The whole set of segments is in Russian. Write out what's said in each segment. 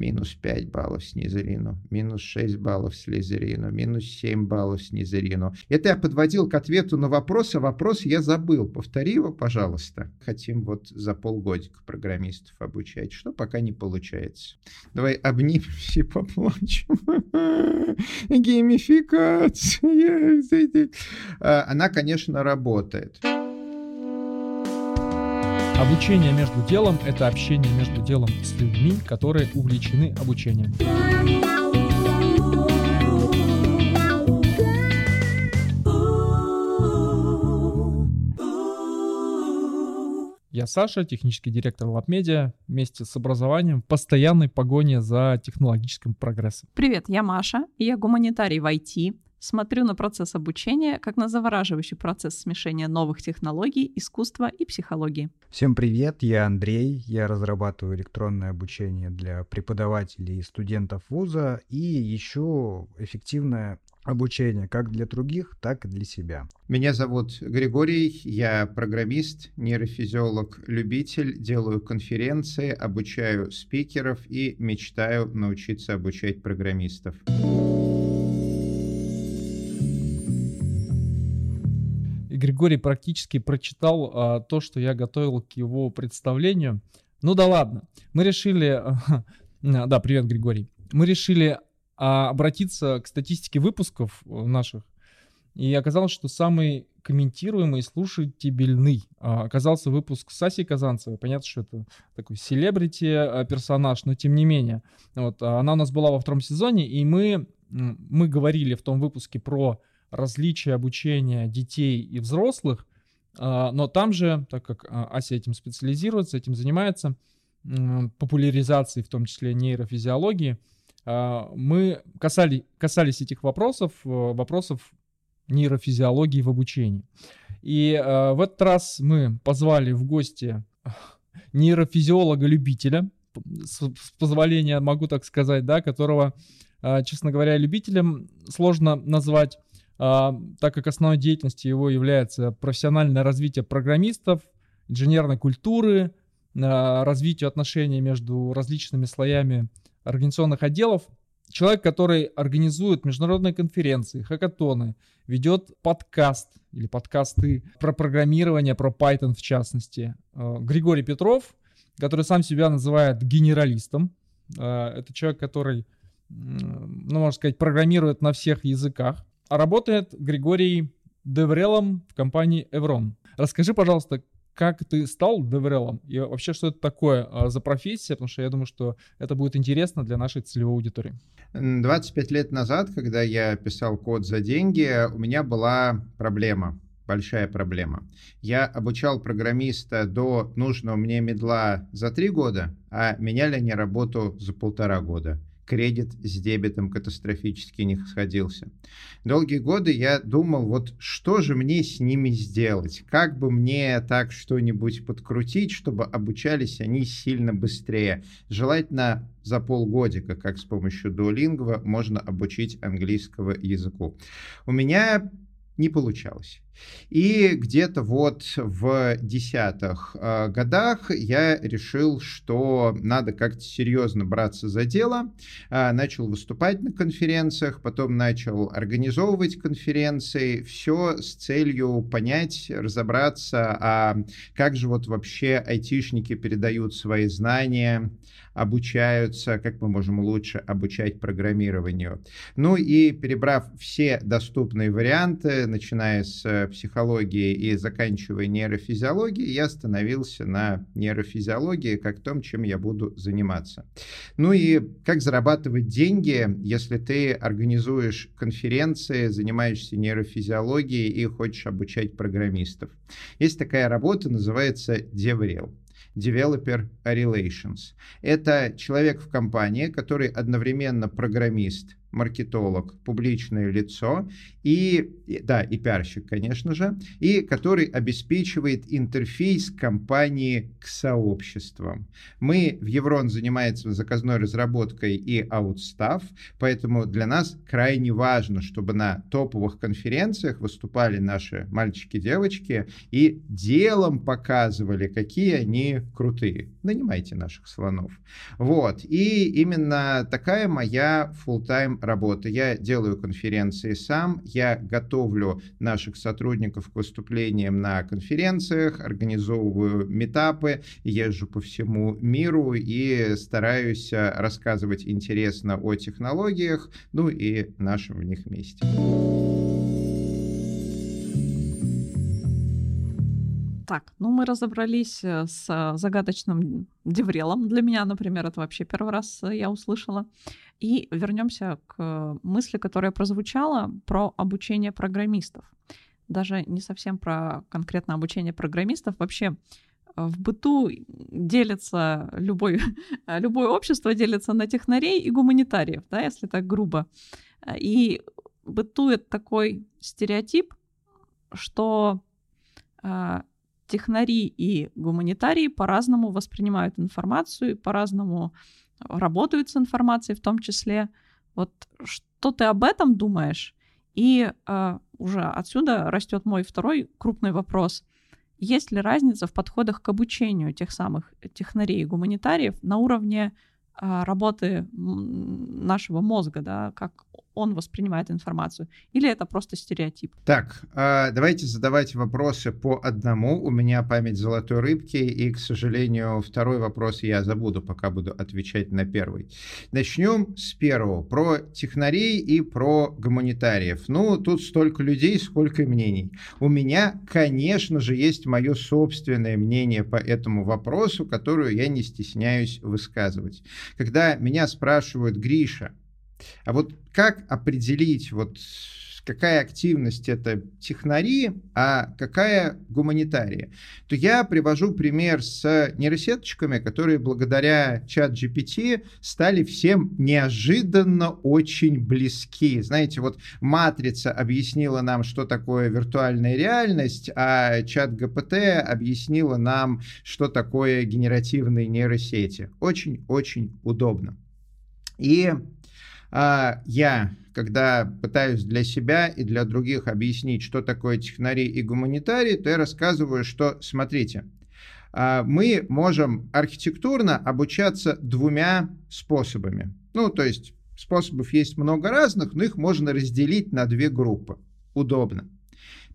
минус 5 баллов Снизерину, минус 6 баллов Слизерину, минус 7 баллов Снизерину. Это я подводил к ответу на вопрос, а вопрос я забыл. Повтори его, пожалуйста. Хотим вот за полгодика программистов обучать, что пока не получается. Давай обнимемся и поплачем. Геймификация. А, она, конечно, работает. Обучение между делом — это общение между делом с людьми, которые увлечены обучением. Я Саша, технический директор LabMedia, вместе с образованием в постоянной погоне за технологическим прогрессом. Привет, я Маша, я гуманитарий в IT, Смотрю на процесс обучения как на завораживающий процесс смешения новых технологий, искусства и психологии. Всем привет, я Андрей, я разрабатываю электронное обучение для преподавателей и студентов вуза и еще эффективное обучение как для других, так и для себя. Меня зовут Григорий, я программист, нейрофизиолог, любитель, делаю конференции, обучаю спикеров и мечтаю научиться обучать программистов. Григорий практически прочитал а, то, что я готовил к его представлению. Ну да ладно. Мы решили... Да, привет, Григорий. Мы решили а, обратиться к статистике выпусков э, наших. И оказалось, что самый комментируемый, слушательный а, оказался выпуск Саси Казанцевой. Понятно, что это такой селебрити а, персонаж, но тем не менее. Вот, а, она у нас была во втором сезоне, и мы, мы говорили в том выпуске про различия обучения детей и взрослых, а, но там же, так как а, Ася этим специализируется, этим занимается, популяризацией, в том числе нейрофизиологии, а, мы касали, касались этих вопросов, э, вопросов нейрофизиологии в обучении. И в этот раз мы позвали в гости нейрофизиолога-любителя, с позволения могу так сказать, да, которого, честно говоря, любителем сложно назвать, так как основной деятельностью его является профессиональное развитие программистов, инженерной культуры, а, развитие отношений между различными слоями организационных отделов. Человек, который организует международные конференции, хакатоны, ведет подкаст или подкасты про программирование, про Python в частности. А, Григорий Петров, который сам себя называет генералистом. Это человек, который, ну, можно сказать, программирует на всех языках. Работает Григорий Деврелом в компании Evron. Расскажи, пожалуйста, как ты стал Деврелом и вообще, что это такое а, за профессия, потому что я думаю, что это будет интересно для нашей целевой аудитории. 25 лет назад, когда я писал код за деньги, у меня была проблема большая проблема. Я обучал программиста до нужного мне медла за три года, а меняли они работу за полтора года кредит с дебетом катастрофически не сходился. Долгие годы я думал, вот что же мне с ними сделать? Как бы мне так что-нибудь подкрутить, чтобы обучались они сильно быстрее? Желательно за полгодика, как с помощью Duolingo можно обучить английского языку. У меня не получалось. И где-то вот в десятых э, годах я решил, что надо как-то серьезно браться за дело. Э, начал выступать на конференциях, потом начал организовывать конференции. Все с целью понять, разобраться, а как же вот вообще айтишники передают свои знания, обучаются, как мы можем лучше обучать программированию. Ну и перебрав все доступные варианты, начиная с психологии и заканчивая нейрофизиологией, я остановился на нейрофизиологии как том, чем я буду заниматься. Ну и как зарабатывать деньги, если ты организуешь конференции, занимаешься нейрофизиологией и хочешь обучать программистов. Есть такая работа, называется DevRel. Developer Relations. Это человек в компании, который одновременно программист маркетолог, публичное лицо и, да, и пиарщик, конечно же, и который обеспечивает интерфейс компании к сообществам. Мы в Еврон занимаемся заказной разработкой и аутстав, поэтому для нас крайне важно, чтобы на топовых конференциях выступали наши мальчики-девочки и делом показывали, какие они крутые. Нанимайте наших слонов. Вот. И именно такая моя full-time работа. Я делаю конференции сам, я готовлю наших сотрудников к выступлениям на конференциях, организовываю метапы, езжу по всему миру и стараюсь э, рассказывать интересно о технологиях, ну и нашем в них месте. Так, ну мы разобрались э, с э, загадочным деврелом. Для меня, например, это вообще первый раз э, я услышала. И вернемся к мысли, которая прозвучала про обучение программистов. Даже не совсем про конкретно обучение программистов. Вообще в быту делится любой, любое общество делится на технарей и гуманитариев, да, если так грубо. И бытует такой стереотип, что технари и гуманитарии по-разному воспринимают информацию, по-разному работают с информацией в том числе. Вот что ты об этом думаешь? И э, уже отсюда растет мой второй крупный вопрос. Есть ли разница в подходах к обучению тех самых технарей и гуманитариев на уровне э, работы нашего мозга, да, как он воспринимает информацию? Или это просто стереотип? Так, а, давайте задавать вопросы по одному. У меня память золотой рыбки, и, к сожалению, второй вопрос я забуду, пока буду отвечать на первый. Начнем с первого. Про технарей и про гуманитариев. Ну, тут столько людей, сколько мнений. У меня, конечно же, есть мое собственное мнение по этому вопросу, которое я не стесняюсь высказывать. Когда меня спрашивают, Гриша, а вот как определить, вот какая активность это технари, а какая гуманитария, то я привожу пример с нейросеточками, которые благодаря чат GPT стали всем неожиданно очень близки. Знаете, вот матрица объяснила нам, что такое виртуальная реальность, а чат GPT объяснила нам, что такое генеративные нейросети. Очень-очень удобно. И я, когда пытаюсь для себя и для других объяснить, что такое технари и гуманитарий, то я рассказываю, что, смотрите, а, мы можем архитектурно обучаться двумя способами. Ну, то есть способов есть много разных, но их можно разделить на две группы. Удобно.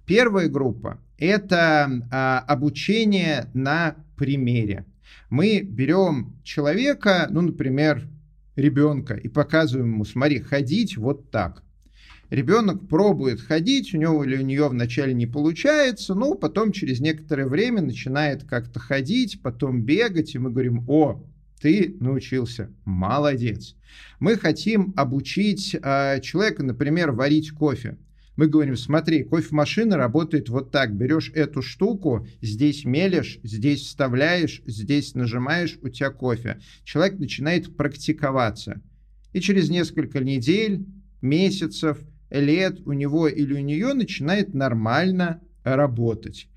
Первая группа – это а, обучение на примере. Мы берем человека, ну, например, ребенка и показываем ему, смотри, ходить вот так. Ребенок пробует ходить, у него или у нее вначале не получается, но потом через некоторое время начинает как-то ходить, потом бегать, и мы говорим, о, ты научился, молодец. Мы хотим обучить э, человека, например, варить кофе. Мы говорим, смотри, кофемашина работает вот так. Берешь эту штуку, здесь мелешь, здесь вставляешь, здесь нажимаешь, у тебя кофе. Человек начинает практиковаться. И через несколько недель, месяцев, лет у него или у нее начинает нормально работать.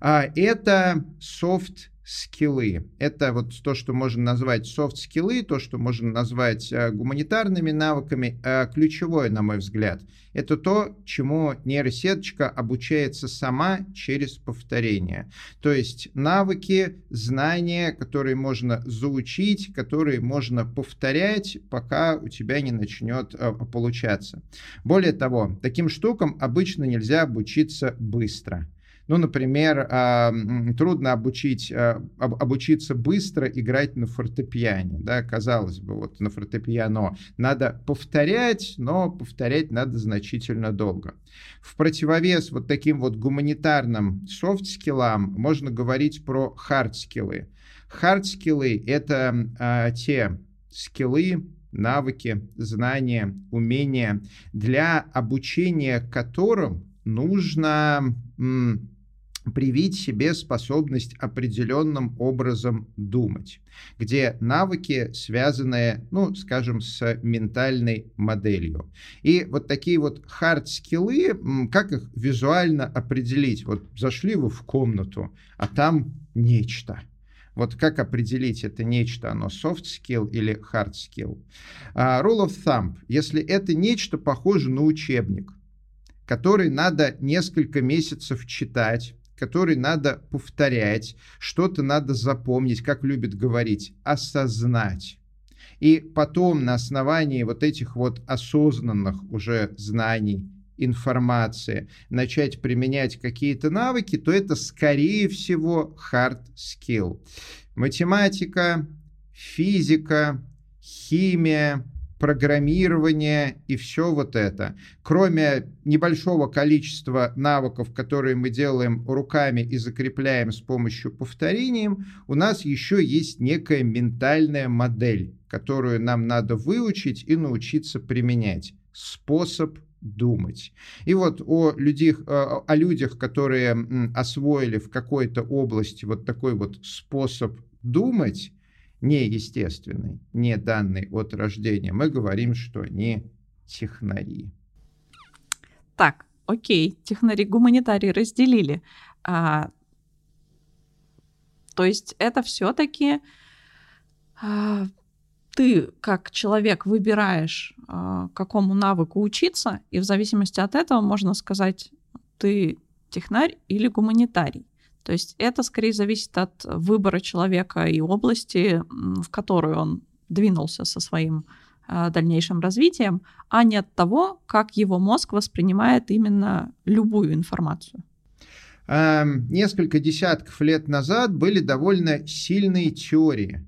А это софт скиллы. Это вот то, что можно назвать софт-скиллы, то, что можно назвать э, гуманитарными навыками. Э, ключевое, на мой взгляд, это то, чему нейросеточка обучается сама через повторение. То есть навыки, знания, которые можно заучить, которые можно повторять, пока у тебя не начнет э, получаться. Более того, таким штукам обычно нельзя обучиться быстро. Ну, например, трудно обучить, а, обучиться быстро играть на фортепиано. Да? Казалось бы, вот на фортепиано надо повторять, но повторять надо значительно долго. В противовес вот таким вот гуманитарным софт-скиллам можно говорить про хард-скиллы. Хард-скиллы — это а, те скиллы, навыки, знания, умения, для обучения которым нужно привить себе способность определенным образом думать, где навыки связаны, ну, скажем, с ментальной моделью. И вот такие вот хард-скиллы, как их визуально определить? Вот зашли вы в комнату, а там нечто. Вот как определить это нечто, оно soft skill или hard skill? Uh, rule of thumb. Если это нечто похоже на учебник, который надо несколько месяцев читать, который надо повторять, что-то надо запомнить, как любят говорить, осознать. И потом на основании вот этих вот осознанных уже знаний, информации, начать применять какие-то навыки, то это, скорее всего, hard skill. Математика, физика, химия, программирование и все вот это. Кроме небольшого количества навыков, которые мы делаем руками и закрепляем с помощью повторений, у нас еще есть некая ментальная модель, которую нам надо выучить и научиться применять. Способ думать. И вот о людях, о людях, которые освоили в какой-то области вот такой вот способ думать, неестественный, не данный от рождения, мы говорим, что они технари. Так, окей, технари гуманитарии разделили. А, то есть это все-таки а, ты как человек выбираешь, а, какому навыку учиться, и в зависимости от этого можно сказать, ты технарь или гуманитарий. То есть это скорее зависит от выбора человека и области, в которую он двинулся со своим э, дальнейшим развитием, а не от того, как его мозг воспринимает именно любую информацию. Несколько десятков лет назад были довольно сильные теории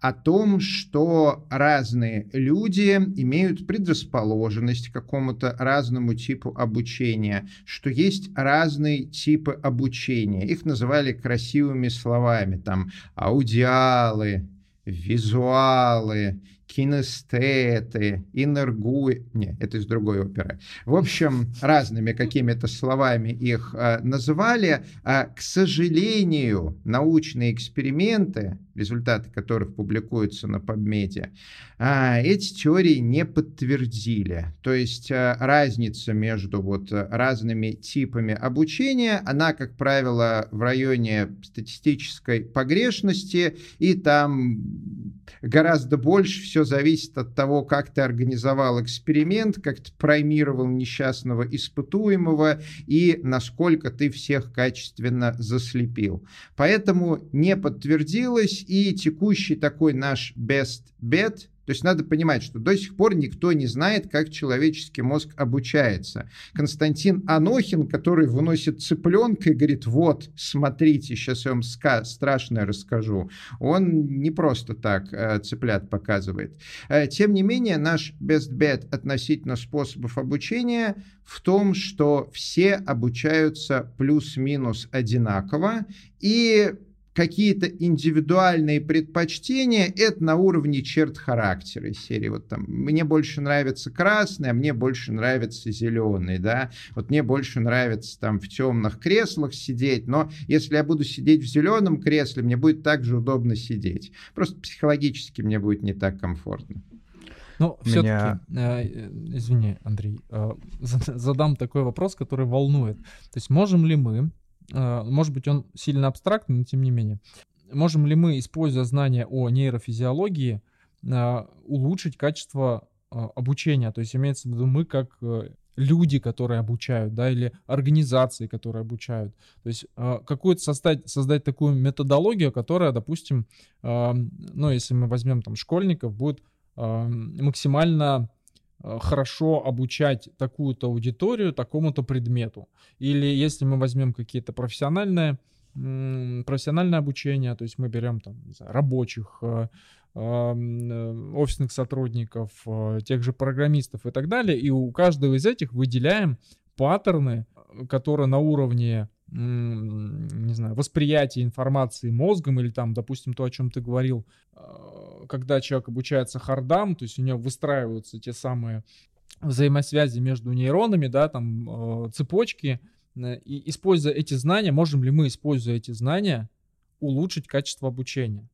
о том, что разные люди имеют предрасположенность к какому-то разному типу обучения, что есть разные типы обучения. Их называли красивыми словами, там, аудиалы, визуалы, кинестеты, инергуи... Не, это из другой оперы. В общем, разными какими-то словами их э, называли. А, к сожалению, научные эксперименты, результаты которых публикуются на PubMed, а, эти теории не подтвердили. То есть а, разница между вот разными типами обучения, она, как правило, в районе статистической погрешности, и там гораздо больше все зависит от того, как ты организовал эксперимент, как ты праймировал несчастного испытуемого и насколько ты всех качественно заслепил. Поэтому не подтвердилось, и текущий такой наш best bet – то есть надо понимать, что до сих пор никто не знает, как человеческий мозг обучается. Константин Анохин, который выносит цыпленка и говорит, вот, смотрите, сейчас я вам ска страшное расскажу, он не просто так э, цыплят показывает. Э, тем не менее, наш best bet относительно способов обучения в том, что все обучаются плюс-минус одинаково, и какие-то индивидуальные предпочтения, это на уровне черт характера из серии. Вот там, мне больше нравится красный, а мне больше нравится зеленый, да. Вот мне больше нравится там в темных креслах сидеть, но если я буду сидеть в зеленом кресле, мне будет также удобно сидеть. Просто психологически мне будет не так комфортно. Ну, все-таки, э, э, извини, Андрей, э, задам такой вопрос, который волнует. То есть можем ли мы может быть, он сильно абстрактный, но тем не менее. Можем ли мы, используя знания о нейрофизиологии, а, улучшить качество а, обучения? То есть имеется в виду мы как э, люди, которые обучают, да, или организации, которые обучают. То есть какую-то создать, создать такую методологию, которая, допустим, ну, если мы возьмем там школьников, будет максимально хорошо обучать такую-то аудиторию такому-то предмету. Или если мы возьмем какие-то профессиональные профессиональное обучение, то есть мы берем там знаю, рабочих, э, э, офисных сотрудников, тех же программистов и так далее, и у каждого из этих выделяем паттерны, которые на уровне не знаю, восприятия информации мозгом или там, допустим, то, о чем ты говорил, а, когда человек обучается хардам, то есть у него выстраиваются те самые взаимосвязи между нейронами, да, там а, цепочки и используя эти знания, можем ли мы, используя эти знания, улучшить качество обучения?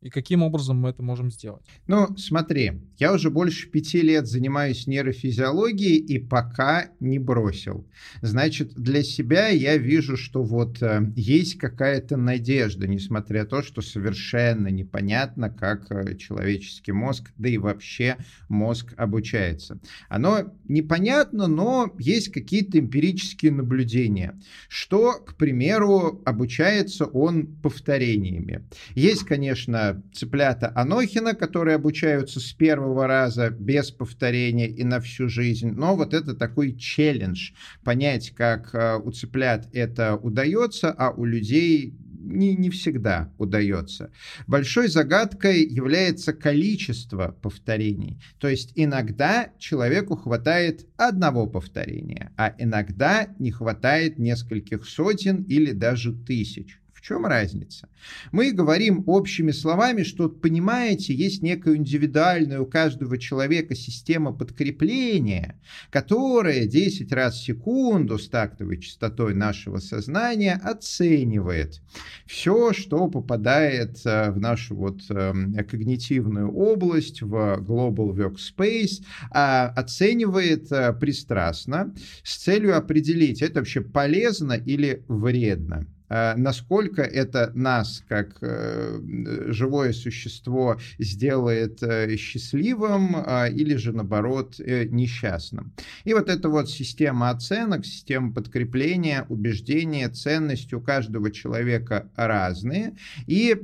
И каким образом мы это можем сделать? Ну, смотри, я уже больше пяти лет занимаюсь нейрофизиологией и пока не бросил. Значит, для себя я вижу, что вот э, есть какая-то надежда, несмотря на то, что совершенно непонятно, как э, человеческий мозг, да и вообще мозг обучается. Оно непонятно, но есть какие-то эмпирические наблюдения, что, к примеру, обучается он повторениями. Есть, конечно, цыплята Анохина, которые обучаются с первого раза без повторения и на всю жизнь. Но вот это такой челлендж. Понять, как э, у цыплят это удается, а у людей не, не всегда удается. Большой загадкой является количество повторений. То есть иногда человеку хватает одного повторения, а иногда не хватает нескольких сотен или даже тысяч. Чем разница? Мы говорим общими словами, что, понимаете, есть некая индивидуальная у каждого человека система подкрепления, которая 10 раз в секунду с тактовой частотой нашего сознания оценивает все, что попадает э, в нашу вот эм, когнитивную область, в Global Workspace, а оценивает э, пристрастно с целью определить, это вообще полезно или вредно. Э, насколько это нас, как э, живое существо, сделает э, счастливым или же, наоборот, несчастным. И вот эта вот система оценок, система подкрепления, убеждения, ценности у каждого человека разные. И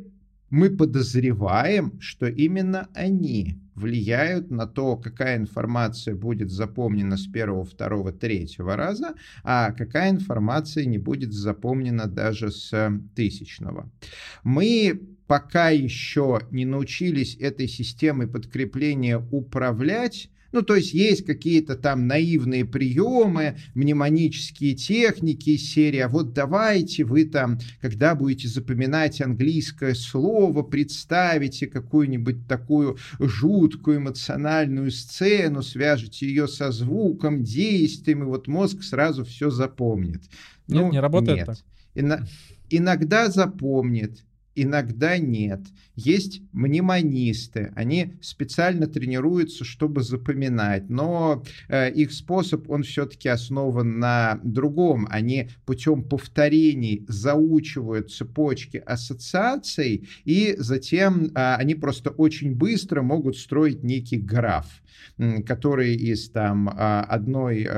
мы подозреваем, что именно они влияют на то, какая информация будет запомнена с первого, второго, третьего раза, а какая информация не будет запомнена даже с тысячного. Мы пока еще не научились этой системой подкрепления управлять, ну, то есть есть какие-то там наивные приемы, мнемонические техники из серии, а вот давайте вы там, когда будете запоминать английское слово, представите какую-нибудь такую жуткую эмоциональную сцену, свяжете ее со звуком, действием, и вот мозг сразу все запомнит. Нет, ну, не работает нет. так. Ино- иногда запомнит, иногда нет. Есть мнемонисты, они специально тренируются, чтобы запоминать, но э, их способ, он все-таки основан на другом. Они путем повторений заучивают цепочки ассоциаций, и затем э, они просто очень быстро могут строить некий граф, который из там э, одной...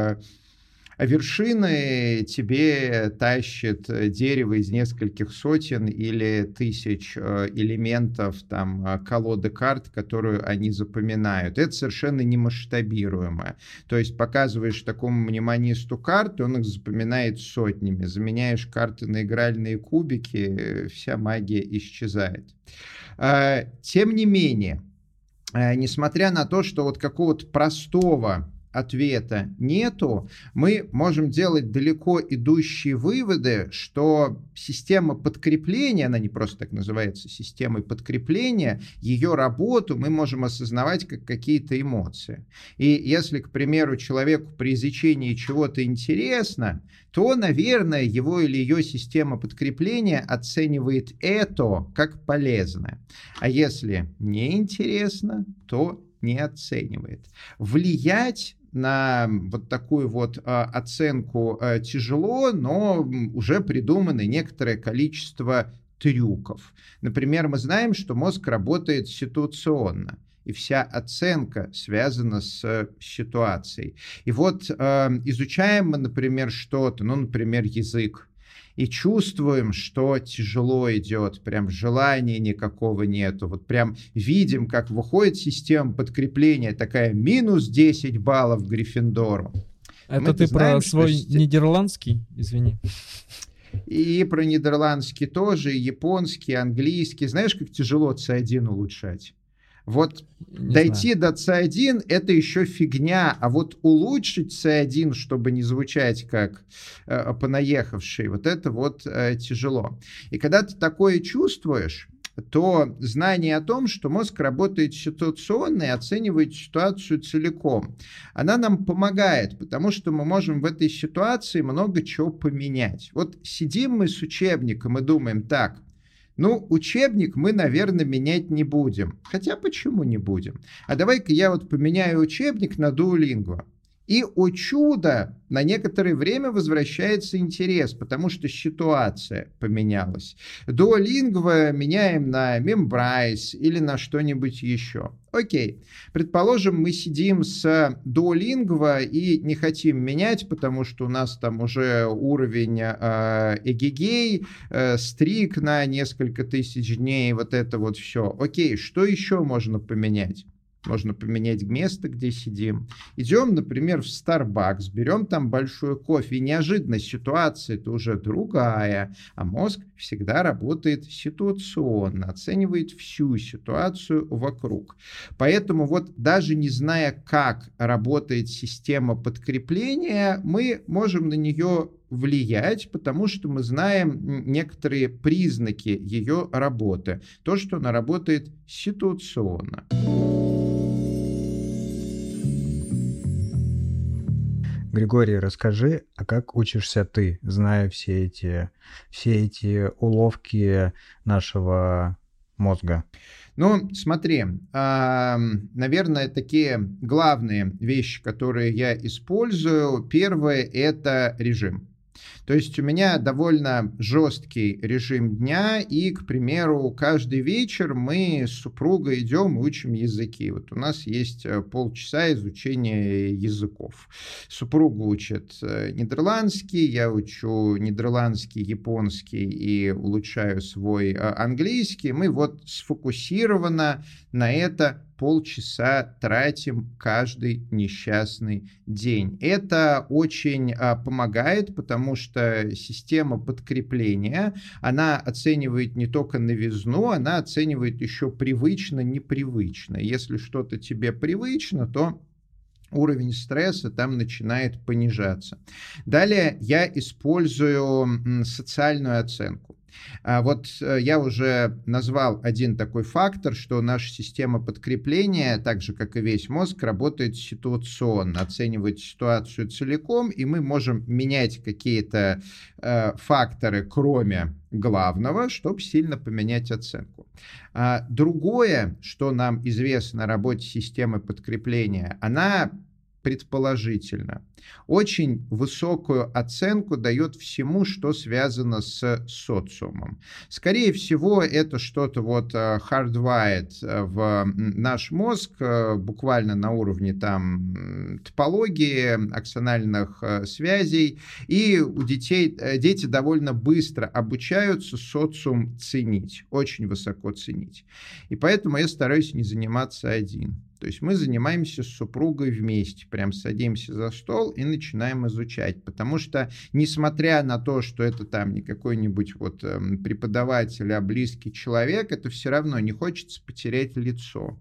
Э, а вершины тебе тащит дерево из нескольких сотен или тысяч э, элементов там э, колоды карт, которую они запоминают. Это совершенно немасштабируемо. То есть показываешь такому мнемонисту карты, он их запоминает сотнями. Заменяешь карты на игральные кубики, вся магия исчезает. А, тем не менее, э, несмотря на то, что вот какого-то простого ответа нету, мы можем делать далеко идущие выводы, что система подкрепления, она не просто так называется системой подкрепления, ее работу мы можем осознавать как какие-то эмоции. И если, к примеру, человеку при изучении чего-то интересно, то, наверное, его или ее система подкрепления оценивает это как полезное. А если не интересно, то не оценивает. Влиять на вот такую вот а, оценку а, тяжело, но уже придуманы некоторое количество трюков. Например, мы знаем, что мозг работает ситуационно и вся оценка связана с ситуацией. И вот э, изучаем мы, например, что-то, ну, например, язык, и чувствуем, что тяжело идет, прям желания никакого нету. Вот прям видим, как выходит система подкрепления, такая минус 10 баллов Гриффиндору. Это Мы ты знаем, про свой что... нидерландский, извини. И про нидерландский тоже, и японский, английский. Знаешь, как тяжело C1 улучшать? Вот не дойти знаю. до C1 это еще фигня, а вот улучшить C1, чтобы не звучать как э, понаехавший, вот это вот э, тяжело. И когда ты такое чувствуешь, то знание о том, что мозг работает ситуационно и оценивает ситуацию целиком, она нам помогает, потому что мы можем в этой ситуации много чего поменять. Вот сидим мы с учебником и думаем, так, ну, учебник мы, наверное, менять не будем. Хотя почему не будем? А давай-ка я вот поменяю учебник на Duolingo. И, о чудо, на некоторое время возвращается интерес, потому что ситуация поменялась. Duolingo меняем на Membrice или на что-нибудь еще. Окей, предположим, мы сидим с Duolingo и не хотим менять, потому что у нас там уже уровень э, эгегей, э, стрик на несколько тысяч дней, вот это вот все. Окей, что еще можно поменять? Можно поменять место, где сидим. Идем, например, в Starbucks, берем там большой кофе, и неожиданно ситуация это уже другая, а мозг всегда работает ситуационно, оценивает всю ситуацию вокруг. Поэтому вот даже не зная, как работает система подкрепления, мы можем на нее влиять, потому что мы знаем некоторые признаки ее работы. То, что она работает ситуационно. Григорий, расскажи, а как учишься ты, зная все эти, все эти уловки нашего мозга? Ну, смотри, наверное, такие главные вещи, которые я использую. Первое – это режим. То есть у меня довольно жесткий режим дня, и, к примеру, каждый вечер мы с супругой идем и учим языки. Вот у нас есть э, полчаса изучения языков. Супруга учит э, нидерландский, я учу нидерландский, японский и улучшаю свой э, английский. Мы вот сфокусированно на это полчаса тратим каждый несчастный день. Это очень а, помогает, потому что система подкрепления, она оценивает не только новизну, она оценивает еще привычно, непривычно. Если что-то тебе привычно, то уровень стресса там начинает понижаться. Далее я использую социальную оценку. А вот э, я уже назвал один такой фактор, что наша система подкрепления, так же как и весь мозг, работает ситуационно, оценивает ситуацию целиком, и мы можем менять какие-то э, факторы, кроме главного, чтобы сильно поменять оценку. А другое, что нам известно о работе системы подкрепления, она предположительно. Очень высокую оценку дает всему, что связано с социумом. Скорее всего, это что-то вот э, hardwired э, в наш мозг, э, буквально на уровне там топологии, аксональных связей. И у детей, дети довольно быстро обучаются социум ценить, очень высоко ценить. И поэтому я стараюсь не заниматься один. То есть мы занимаемся с супругой вместе, прям садимся за стол и начинаем изучать. Потому что, несмотря на то, что это там не какой-нибудь вот эм, преподаватель, а близкий человек, это все равно не хочется потерять лицо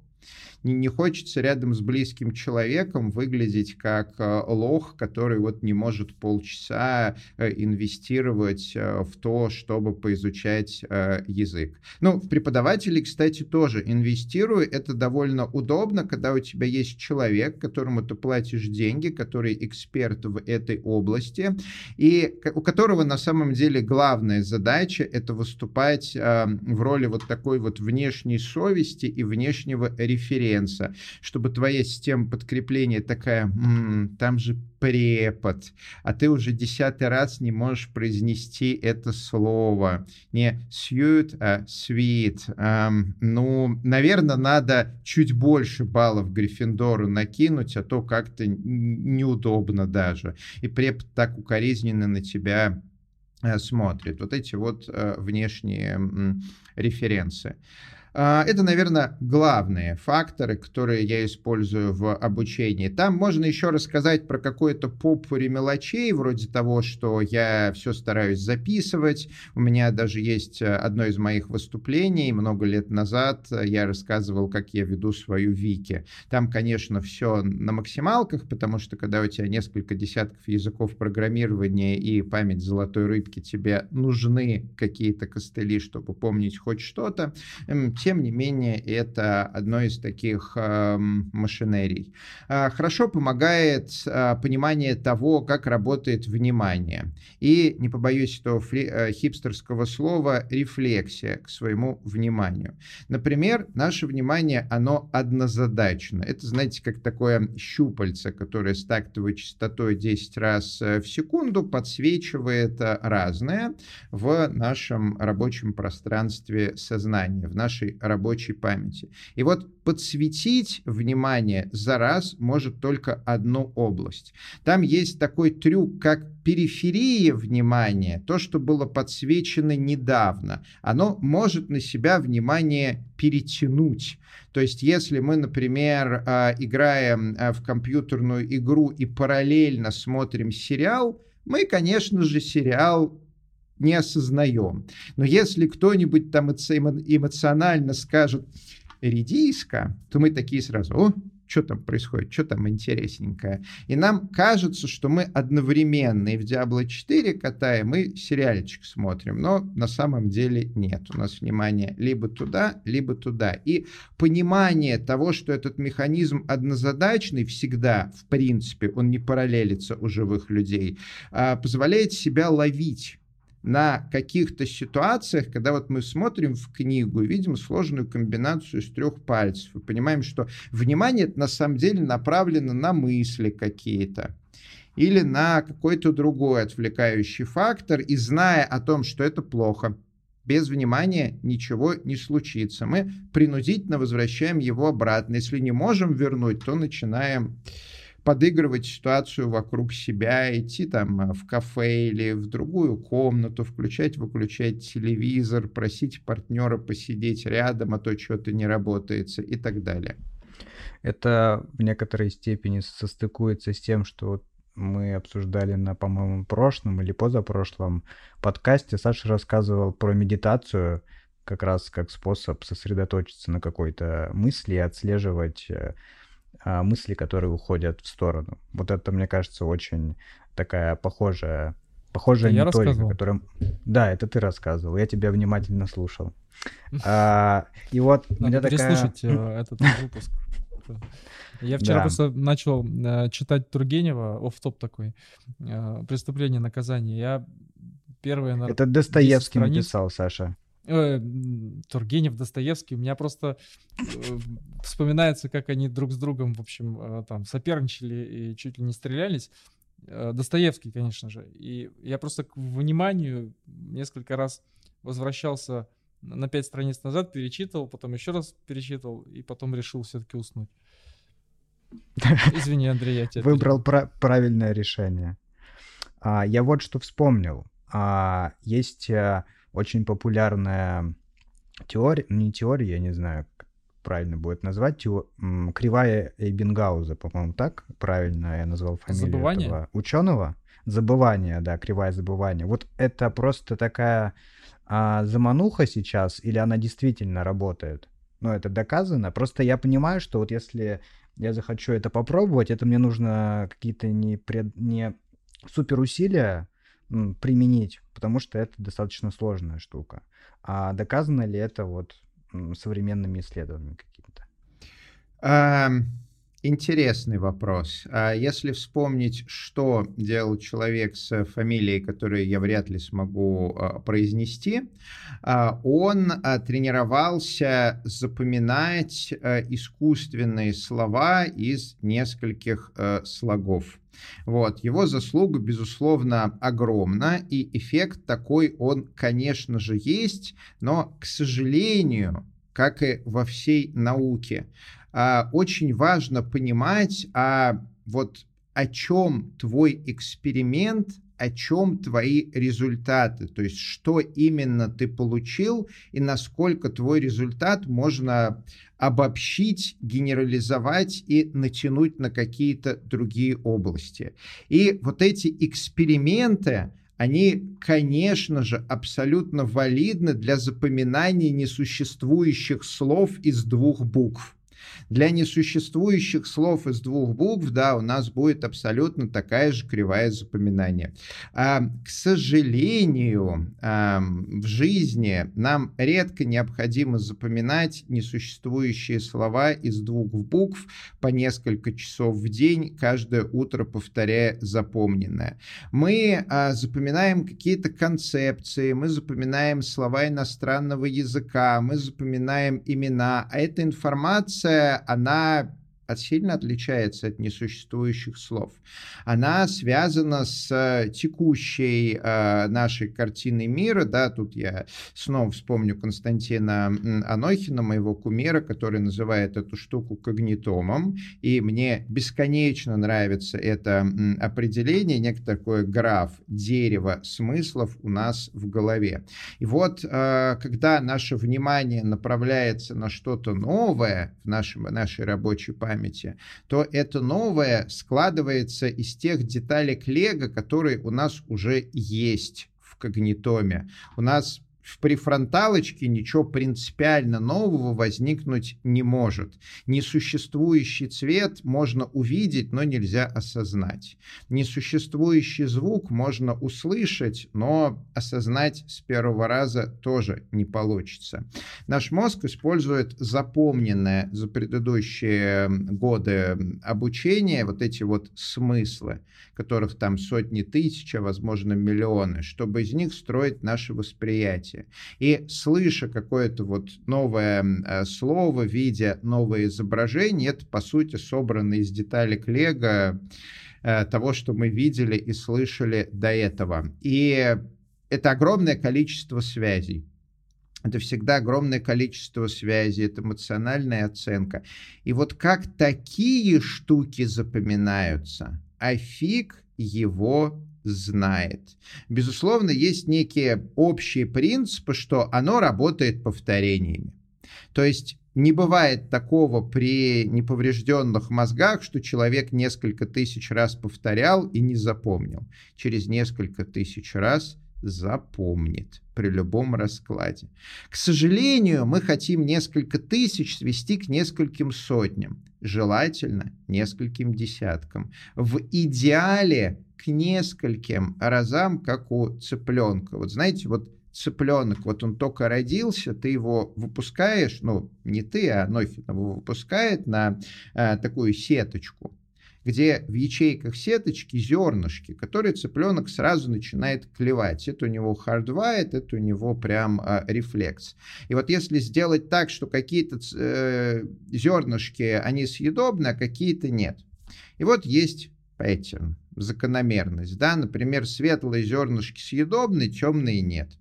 не, не хочется рядом с близким человеком выглядеть как э, лох, который вот не может полчаса э, инвестировать э, в то, чтобы поизучать язык. Ну, в преподавателей, кстати, тоже инвестирую. Это довольно удобно, когда у тебя есть человек, которому ты платишь деньги, который эксперт в этой области, и у которого на самом деле главная задача — это выступать в роли вот такой вот внешней совести и внешнего референта конкуренция, чтобы твоя система подкрепления такая, м-м, там же препод, а ты уже десятый раз не можешь произнести это слово. Не сьют, а sweet. Эм, ну, наверное, надо чуть больше баллов Гриффиндору накинуть, а то как-то неудобно даже. И препод так укоризненно на тебя э, смотрит. Вот эти вот э, внешние референсы. А, это, наверное, главные факторы, которые я использую в обучении. Там можно еще рассказать про какой-то попури мелочей, вроде того, что я все стараюсь записывать. У меня даже есть э, одно из моих выступлений много лет назад. Я рассказывал, как я веду свою вики. Там, конечно, все на максималках, потому что когда у тебя несколько десятков языков программирования и память золотой рыбки, тебе нужны какие-то костыли, чтобы помнить хоть что-то тем не менее, это одно из таких э, машинерий. Э, хорошо помогает э, понимание того, как работает внимание. И, не побоюсь этого фри, э, хипстерского слова, рефлексия к своему вниманию. Например, наше внимание, оно однозадачно. Это, знаете, как такое щупальце, которое с тактовой частотой 10 раз э, в секунду подсвечивает э, разное в нашем рабочем пространстве сознания, в нашей рабочей памяти. И вот подсветить внимание за раз может только одну область. Там есть такой трюк, как периферия внимания, то, что было подсвечено недавно, оно может на себя внимание перетянуть. То есть, если мы, например, а, играем а, в компьютерную игру и параллельно смотрим сериал, мы, конечно же, сериал не осознаем. Но если кто-нибудь там эмоционально скажет редиска, то мы такие сразу, о, что там происходит, что там интересненькое. И нам кажется, что мы одновременно и в Diablo 4 катаем, и сериальчик смотрим, но на самом деле нет. У нас внимание либо туда, либо туда. И понимание того, что этот механизм однозадачный всегда, в принципе, он не параллелится у живых людей, а позволяет себя ловить на каких-то ситуациях, когда вот мы смотрим в книгу видим сложную комбинацию из трех пальцев и понимаем, что внимание на самом деле направлено на мысли какие-то или на какой-то другой отвлекающий фактор, и зная о том, что это плохо, без внимания ничего не случится. Мы принудительно возвращаем его обратно. Если не можем вернуть, то начинаем подыгрывать ситуацию вокруг себя, идти там э, в кафе или в другую комнату, включать, выключать телевизор, просить партнера посидеть рядом, а то что-то не работает и так далее. Это в некоторой степени состыкуется с тем, что мы обсуждали на, по-моему, прошлом или позапрошлом подкасте. Саша рассказывал про медитацию как раз как способ сосредоточиться на какой-то мысли и отслеживать э, мысли, которые уходят в сторону. Вот это, мне кажется, очень такая похожая, похожая это методика, которая... Да, это ты рассказывал, я тебя внимательно слушал. А, и вот Надо меня переслушать такая... этот выпуск. Я вчера да. просто начал э, читать Тургенева, оф-топ такой, э, «Преступление, наказание». Я первое... Это Достоевский написал, Саша э, Тургенев, Достоевский, у меня просто э, вспоминается, как они друг с другом, в общем, э, там соперничали и чуть ли не стрелялись. Э, Достоевский, конечно же. И я просто к вниманию несколько раз возвращался на пять страниц назад, перечитывал, потом еще раз перечитывал, и потом решил все-таки уснуть. Извини, Андрей, я тебя Выбрал пра- правильное решение. А, я вот что вспомнил. А, есть а, очень популярная теория, не теория, я не знаю, правильно будет назвать, теор... кривая Эйбенгауза, по-моему, так правильно я назвал фамилию Забывание? этого ученого. Забывание, да, кривая забывания. Вот это просто такая а, замануха сейчас, или она действительно работает? Ну, это доказано. Просто я понимаю, что вот если я захочу это попробовать, это мне нужно какие-то не, пред... не супер усилия применить, потому что это достаточно сложная штука. А доказано ли это вот современными исследованиями какими-то? Интересный вопрос. А если вспомнить, что делал человек с фамилией, которую я вряд ли смогу а, произнести, а, он тренировался запоминать искусственные слова из нескольких слогов. Вот. Его заслуга, безусловно, огромна, и эффект такой он, конечно же, есть, но, к сожалению, как и во всей науке, а, очень важно понимать, а вот о чем твой эксперимент, о чем твои результаты, то есть что именно ты получил и насколько твой результат можно обобщить, генерализовать и натянуть на какие-то другие области. И вот эти эксперименты, они, конечно же, абсолютно валидны для запоминания несуществующих слов из двух букв. Для несуществующих слов из двух букв, да, у нас будет абсолютно такая же кривая запоминания. А, к сожалению, а, в жизни нам редко необходимо запоминать несуществующие слова из двух букв по несколько часов в день, каждое утро повторяя запомненное. Мы а, запоминаем какие-то концепции, мы запоминаем слова иностранного языка, мы запоминаем имена, а эта информация она сильно отличается от несуществующих слов. Она связана с текущей э, нашей картиной мира, да, тут я снова вспомню Константина Анохина, моего кумира, который называет эту штуку когнитомом, и мне бесконечно нравится это определение, некое такое граф, дерево смыслов у нас в голове. И вот, э, когда наше внимание направляется на что-то новое в нашем, нашей рабочей памяти, памяти, то это новое складывается из тех деталей лего, которые у нас уже есть в когнитоме. У нас в префронталочке ничего принципиально нового возникнуть не может. Несуществующий цвет можно увидеть, но нельзя осознать. Несуществующий звук можно услышать, но осознать с первого раза тоже не получится. Наш мозг использует запомненное за предыдущие годы обучения вот эти вот смыслы, которых там сотни тысяч, а возможно миллионы, чтобы из них строить наше восприятие развития. И слыша какое-то вот новое э, слово, видя новое изображение, это, по сути, собрано из деталек Лего э, того, что мы видели и слышали до этого. И это огромное количество связей. Это всегда огромное количество связей, это эмоциональная оценка. И вот как такие штуки запоминаются, а фиг его знает. Безусловно, есть некие общие принципы, что оно работает повторениями. То есть не бывает такого при неповрежденных мозгах, что человек несколько тысяч раз повторял и не запомнил. Через несколько тысяч раз запомнит при любом раскладе. К сожалению, мы хотим несколько тысяч свести к нескольким сотням, желательно нескольким десяткам. В идеале к нескольким разам, как у цыпленка. Вот знаете, вот цыпленок, вот он только родился, ты его выпускаешь, ну, не ты, а Нохин его выпускает на э, такую сеточку, где в ячейках сеточки зернышки, которые цыпленок сразу начинает клевать. Это у него хардвайт, это у него прям э, рефлекс. И вот если сделать так, что какие-то э, зернышки, они съедобны, а какие-то нет. И вот есть паттерн закономерность. Да? Например, светлые зернышки съедобны, темные нет.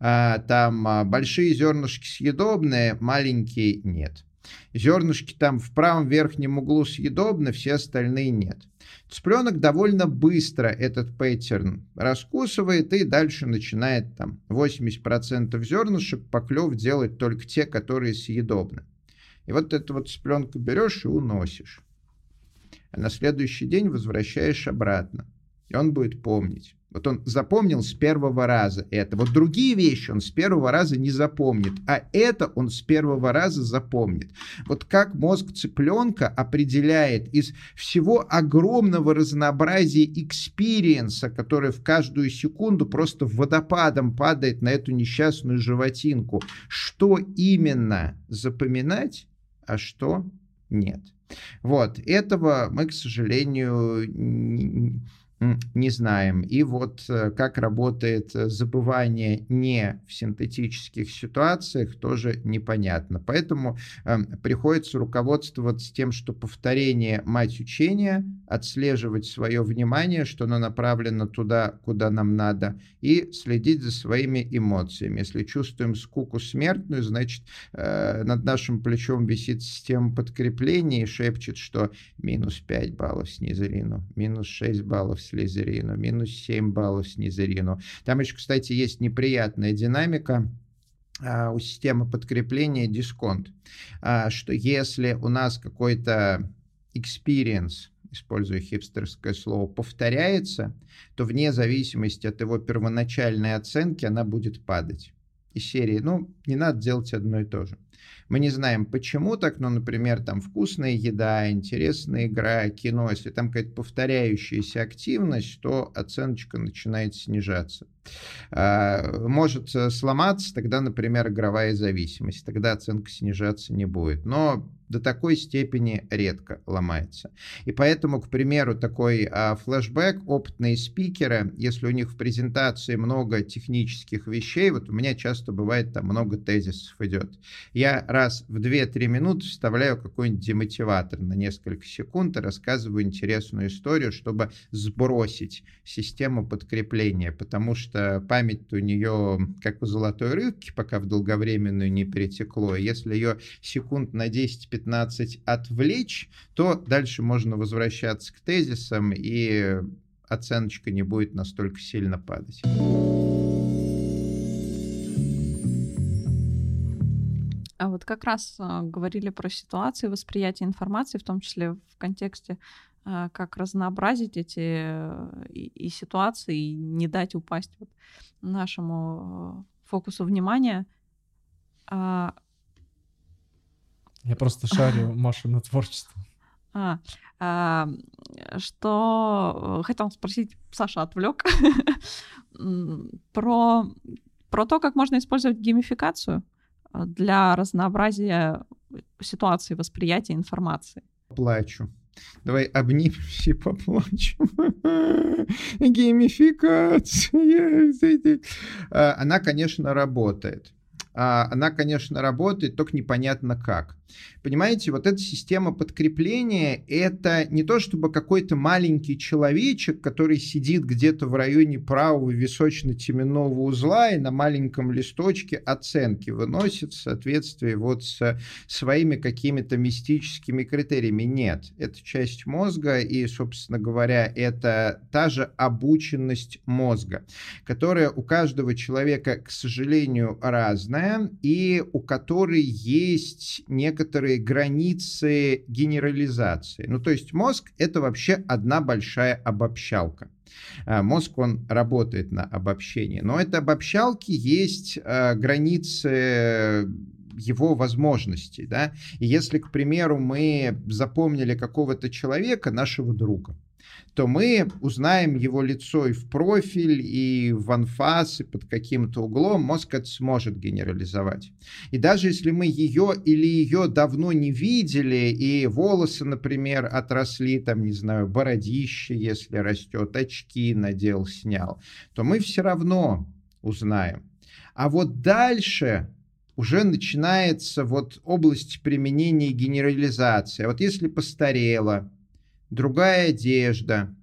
А, там а, большие зернышки съедобные, маленькие нет. Зернышки там в правом верхнем углу съедобны, все остальные нет. Цыпленок довольно быстро этот паттерн раскусывает и дальше начинает там 80% зернышек поклев делать только те, которые съедобны. И вот это вот цыпленка берешь и уносишь а на следующий день возвращаешь обратно. И он будет помнить. Вот он запомнил с первого раза это. Вот другие вещи он с первого раза не запомнит, а это он с первого раза запомнит. Вот как мозг цыпленка определяет из всего огромного разнообразия experience а, который в каждую секунду просто водопадом падает на эту несчастную животинку, что именно запоминать, а что нет. Вот, этого мы, к сожалению, не знаем. И вот э, как работает э, забывание не в синтетических ситуациях, тоже непонятно. Поэтому э, приходится руководствоваться тем, что повторение мать учения, отслеживать свое внимание, что оно направлено туда, куда нам надо, и следить за своими эмоциями. Если чувствуем скуку смертную, значит, э, над нашим плечом висит система подкрепления и шепчет, что минус 5 баллов снизу минус 6 баллов Слизерину, минус 7 баллов Снизерину. Там еще, кстати, есть неприятная динамика а, у системы подкрепления дисконт, а, что если у нас какой-то experience, используя хипстерское слово, повторяется, то вне зависимости от его первоначальной оценки она будет падать. Из серии, ну, не надо делать одно и то же. Мы не знаем, почему так, но, например, там вкусная еда, интересная игра, кино, если там какая-то повторяющаяся активность, то оценочка начинает снижаться. А, может э, сломаться тогда, например, игровая зависимость, тогда оценка снижаться не будет. Но до такой степени редко ломается. И поэтому, к примеру, такой а, флешбэк, опытные спикеры, если у них в презентации много технических вещей, вот у меня часто бывает там много тезисов идет, я раз в 2-3 минуты вставляю какой-нибудь демотиватор на несколько секунд и рассказываю интересную историю, чтобы сбросить систему подкрепления, потому что память у нее как у золотой рыбки, пока в долговременную не перетекло. Если ее секунд на 10 15 отвлечь, то дальше можно возвращаться к тезисам, и оценочка не будет настолько сильно падать. А вот как раз э, говорили про ситуации восприятия информации, в том числе в контексте, э, как разнообразить эти и, ситуации, и не дать упасть вот нашему фокусу внимания. А, я просто шарю Машу на творчество. А, а, что хотел спросить, Саша отвлек про, про то, как можно использовать геймификацию для разнообразия ситуации восприятия информации. Плачу. Давай обнимемся и поплачем. Геймификация. А, она, конечно, работает. А, она, конечно, работает, только непонятно как. Понимаете, вот эта система подкрепления, это не то чтобы какой-то маленький человечек, который сидит где-то в районе правого височно-теменного узла и на маленьком листочке оценки выносит в соответствии вот с своими какими-то мистическими критериями. Нет, это часть мозга, и, собственно говоря, это та же обученность мозга, которая у каждого человека, к сожалению, разная, и у которой есть некоторые границы генерализации. Ну, то есть мозг — это вообще одна большая обобщалка. А, мозг, он работает на обобщении. Но это обобщалки есть а, границы его возможностей, да, и если, к примеру, мы запомнили какого-то человека, нашего друга, то мы узнаем его лицо и в профиль, и в анфас, и под каким-то углом. Мозг это сможет генерализовать. И даже если мы ее или ее давно не видели, и волосы, например, отросли, там, не знаю, бородище, если растет, очки надел, снял, то мы все равно узнаем. А вот дальше уже начинается вот область применения генерализации. А вот если постарело, другая одежда,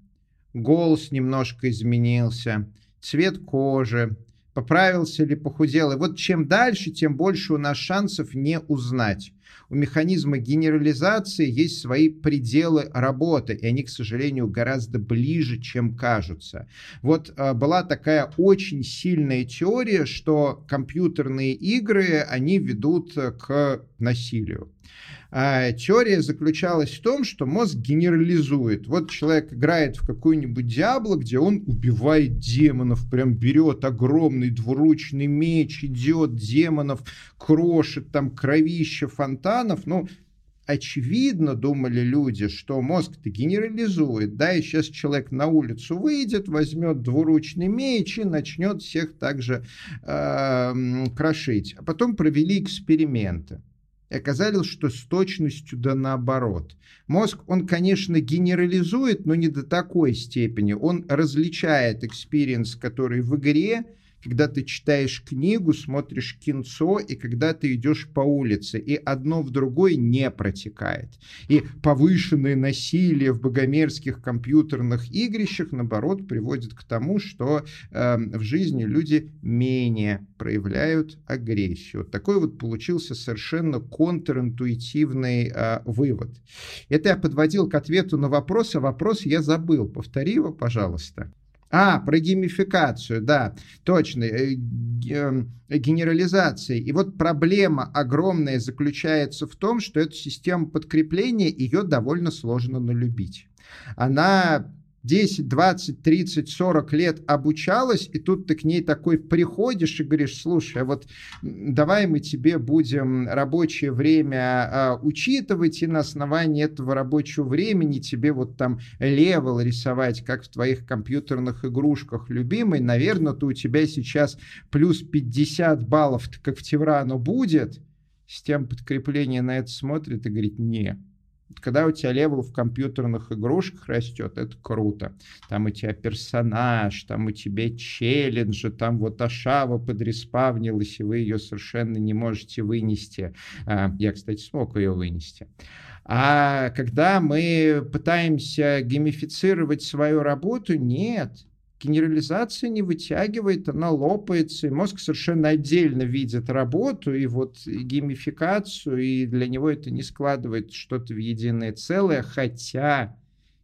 голос немножко изменился, цвет кожи, поправился или похудел. И вот чем дальше, тем больше у нас шансов не узнать. У механизма генерализации есть свои пределы работы, и они, к сожалению, гораздо ближе, чем кажутся. Вот э, была такая очень сильная теория, что компьютерные игры, они ведут к насилию. А теория заключалась в том, что мозг генерализует. Вот человек играет в какую-нибудь Диабло, где он убивает демонов, прям берет огромный двуручный меч, идет демонов, крошит там кровище фонтанов. Ну, очевидно, думали люди, что мозг-то генерализует, да, и сейчас человек на улицу выйдет, возьмет двуручный меч и начнет всех также э, крошить. А потом провели эксперименты. И оказалось, что с точностью да наоборот. Мозг, он, конечно, генерализует, но не до такой степени. Он различает experience, который в игре, когда ты читаешь книгу, смотришь кинцо и когда ты идешь по улице, и одно в другой не протекает. И повышенное насилие в богомерзких компьютерных игрищах, наоборот, приводит к тому, что э, в жизни люди менее проявляют агрессию. Вот такой вот получился совершенно контринтуитивный э, вывод. Это я подводил к ответу на вопрос, а вопрос я забыл. Повтори его, пожалуйста. А, про геймификацию, да, точно, э, эм, генерализации. И вот проблема огромная заключается в том, что эту систему подкрепления, ее довольно сложно налюбить. Она 10, 20, 30, 40 лет обучалась, и тут ты к ней такой приходишь и говоришь, слушай, а вот давай мы тебе будем рабочее время а, учитывать, и на основании этого рабочего времени тебе вот там левел рисовать, как в твоих компьютерных игрушках, любимый, наверное, то у тебя сейчас плюс 50 баллов, как в Теврану будет, с тем подкрепление на это смотрит и говорит, не, когда у тебя level в компьютерных игрушках растет, это круто. Там у тебя персонаж, там у тебя челленджи, там вот Ашава подреспавнилась, и вы ее совершенно не можете вынести. А, я, кстати, смог ее вынести. А когда мы пытаемся геймифицировать свою работу, нет, генерализация не вытягивает, она лопается, и мозг совершенно отдельно видит работу, и вот геймификацию, и для него это не складывает что-то в единое целое, хотя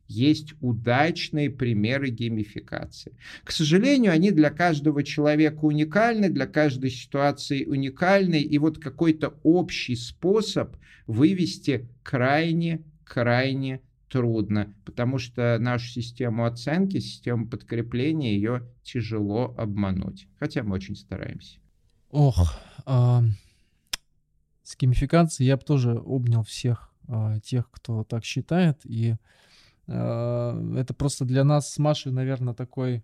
есть удачные примеры геймификации. К сожалению, они для каждого человека уникальны, для каждой ситуации уникальны, и вот какой-то общий способ вывести крайне, крайне трудно, потому что нашу систему оценки, систему подкрепления, ее тяжело обмануть. Хотя мы очень стараемся. Ох, а, с геймификацией я бы тоже обнял всех а, тех, кто так считает. И а, это просто для нас с Машей, наверное, такой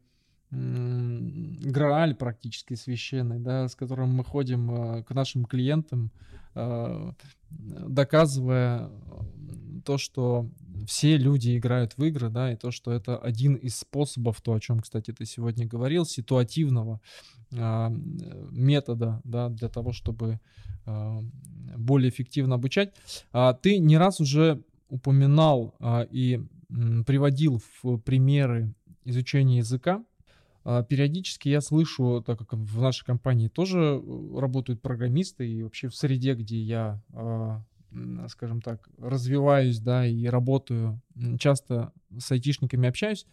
грааль практически священный, да, с которым мы ходим э, к нашим клиентам, э, доказывая то, что все люди играют в игры, да, и то, что это один из способов, то, о чем, кстати, ты сегодня говорил, ситуативного э, метода, да, для того, чтобы э, более эффективно обучать. А ты не раз уже упоминал э, и э, приводил в примеры изучения языка, периодически я слышу, так как в нашей компании тоже э, работают программисты, и вообще в среде, где я, а, скажем так, развиваюсь, да, и работаю, часто с айтишниками общаюсь,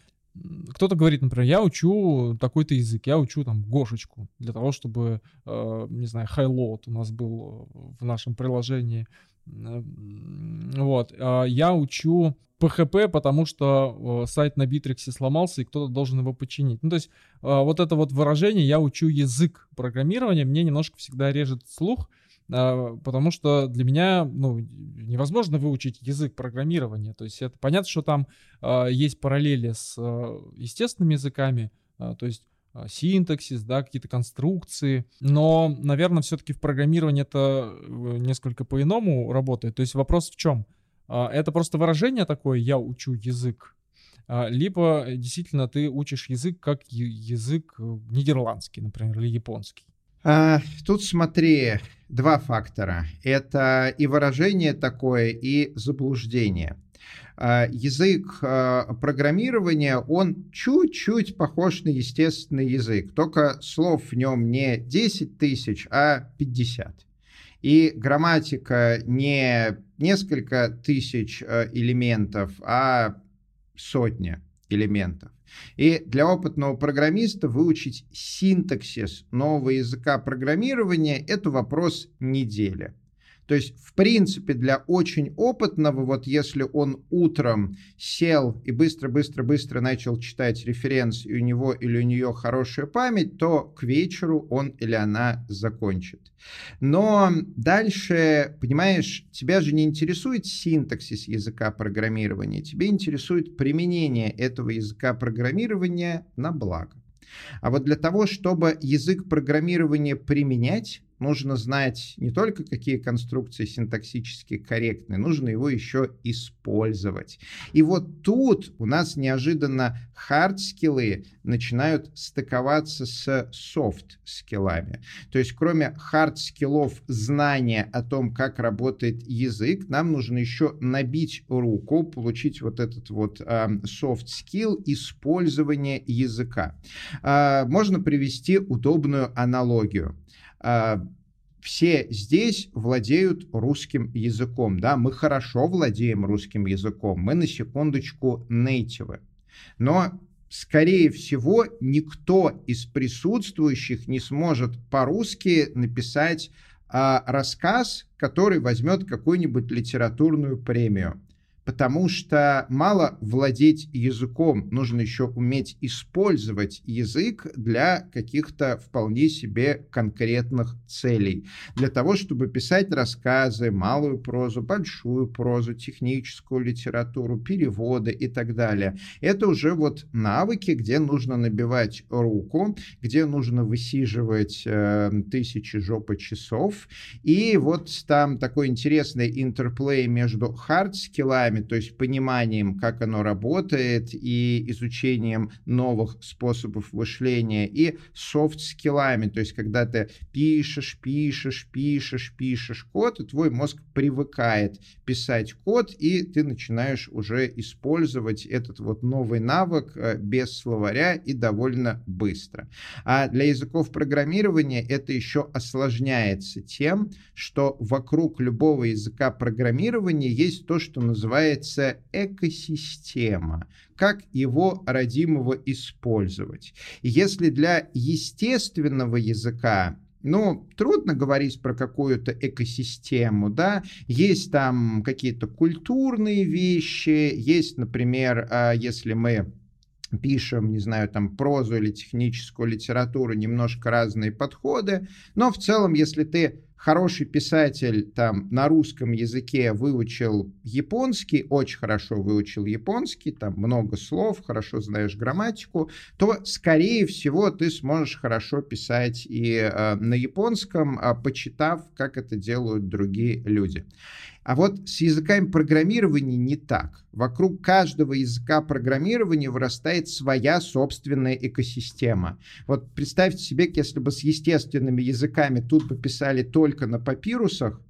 кто-то говорит, например, я учу такой-то язык, я учу там Гошечку для того, чтобы, э, не знаю, highload у нас был в нашем приложении. Вот. Я учу PHP, потому что сайт на Битриксе сломался, и кто-то должен его починить. Ну, то есть э, вот это вот выражение «я учу язык программирования» мне немножко всегда режет слух, э, потому что для меня ну, невозможно выучить язык программирования. То есть это понятно, что там есть параллели с естественными языками, то есть синтаксис, да, какие-то конструкции. Но, наверное, все-таки в программировании это несколько по-иному работает. То есть вопрос в чем? А, это просто выражение такое «я учу язык», а, либо действительно ты учишь язык как язык э, нидерландский, например, или японский. А, тут смотри, два фактора. Это и выражение такое, и заблуждение. Язык программирования, он чуть-чуть похож на естественный язык, только слов в нем не 10 тысяч, а 50. И грамматика не несколько тысяч э, элементов, а сотня элементов. И для опытного программиста выучить синтаксис нового языка программирования – это вопрос недели. То есть, в принципе, для очень опытного, вот если он утром сел и быстро-быстро-быстро начал читать референс, и у него или у нее хорошая память, то к вечеру он или она закончит. Но дальше, понимаешь, тебя же не интересует синтаксис языка программирования, тебя интересует применение этого языка программирования на благо. А вот для того, чтобы язык программирования применять, нужно знать не только какие конструкции синтаксически корректны, нужно его еще использовать. И вот тут у нас неожиданно хард-скиллы начинают стыковаться с софт-скиллами. То есть кроме хард-скиллов знания о том, как работает язык, нам нужно еще набить руку, получить вот этот вот софт-скилл использования языка. Э, можно привести удобную аналогию а, все здесь владеют русским языком, да, мы хорошо владеем русским языком, мы на секундочку нейтивы, но скорее всего, никто из присутствующих не сможет по-русски написать а, рассказ, который возьмет какую-нибудь литературную премию потому что мало владеть языком, нужно еще уметь использовать язык для каких-то вполне себе конкретных целей. Для того, чтобы писать рассказы, малую прозу, большую прозу, техническую литературу, переводы и так далее. Это уже вот навыки, где нужно набивать руку, где нужно высиживать э, тысячи жопы часов. И вот там такой интересный interplay между хард-скиллами, скиллами, то есть пониманием, как оно работает, и изучением новых способов мышления, и софт-скиллами, то есть когда ты пишешь, пишешь, пишешь, пишешь код, и твой мозг привыкает писать код, и ты начинаешь уже использовать этот вот новый навык э, без словаря и довольно быстро. А для языков программирования это еще осложняется тем, что вокруг любого языка программирования есть то, что называется называется экосистема, как его родимого использовать. Если для естественного языка ну, трудно говорить про какую-то экосистему, да, есть там какие-то культурные вещи, есть, например, а, если мы пишем, не знаю, там прозу или техническую литературу, немножко разные подходы, но в целом, если ты хороший писатель там на русском языке выучил японский, очень хорошо выучил японский, там много слов, хорошо знаешь грамматику, то, скорее всего, ты сможешь хорошо писать и э, на японском, э, почитав, как это делают другие люди. А вот с языками программирования не так. Вокруг каждого языка программирования вырастает своя собственная экосистема. Вот представьте себе, если бы с естественными языками тут бы писали только на папирусах,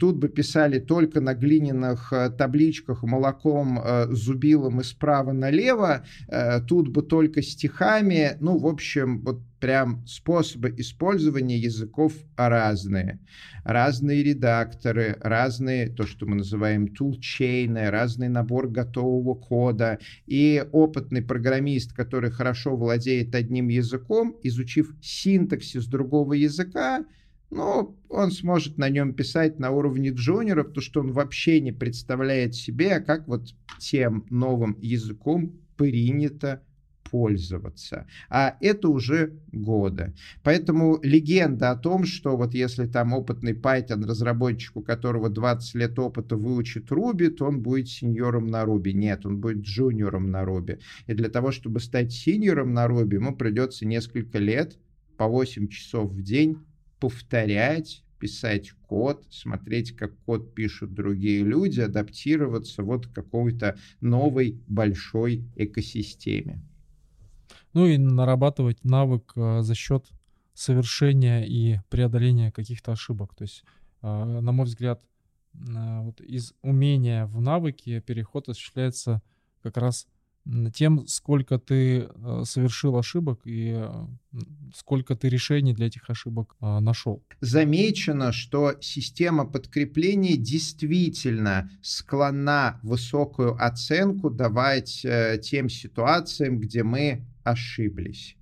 тут бы писали только на глиняных э, табличках молоком, э, зубилом и справа налево, э, тут бы только стихами. Ну, в общем, вот прям способы использования языков разные. Разные редакторы, разные, то, что мы называем тулчейны, разный набор готового кода. И опытный программист, который хорошо владеет одним языком, изучив синтаксис другого языка, но он сможет на нем писать на уровне джуниора, потому что он вообще не представляет себе, как вот тем новым языком принято пользоваться. А это уже годы. Поэтому легенда о том, что вот если там опытный Python разработчик, у которого 20 лет опыта выучит Ruby, то он будет сеньором на Ruby. Нет, он будет джуниором на Ruby. И для того, чтобы стать сеньором на Ruby, ему придется несколько лет по 8 часов в день повторять, писать код, смотреть, как код пишут другие люди, адаптироваться вот к какой-то новой большой экосистеме. Ну и нарабатывать навык э, за счет совершения и преодоления каких-то ошибок. То есть, э, на мой взгляд, э, вот из умения в навыки переход осуществляется как раз тем, сколько ты э, совершил ошибок и э, сколько ты решений для этих ошибок э, нашел. Замечено, что система подкрепления действительно склонна высокую оценку давать тем ситуациям, где мы ошиблись.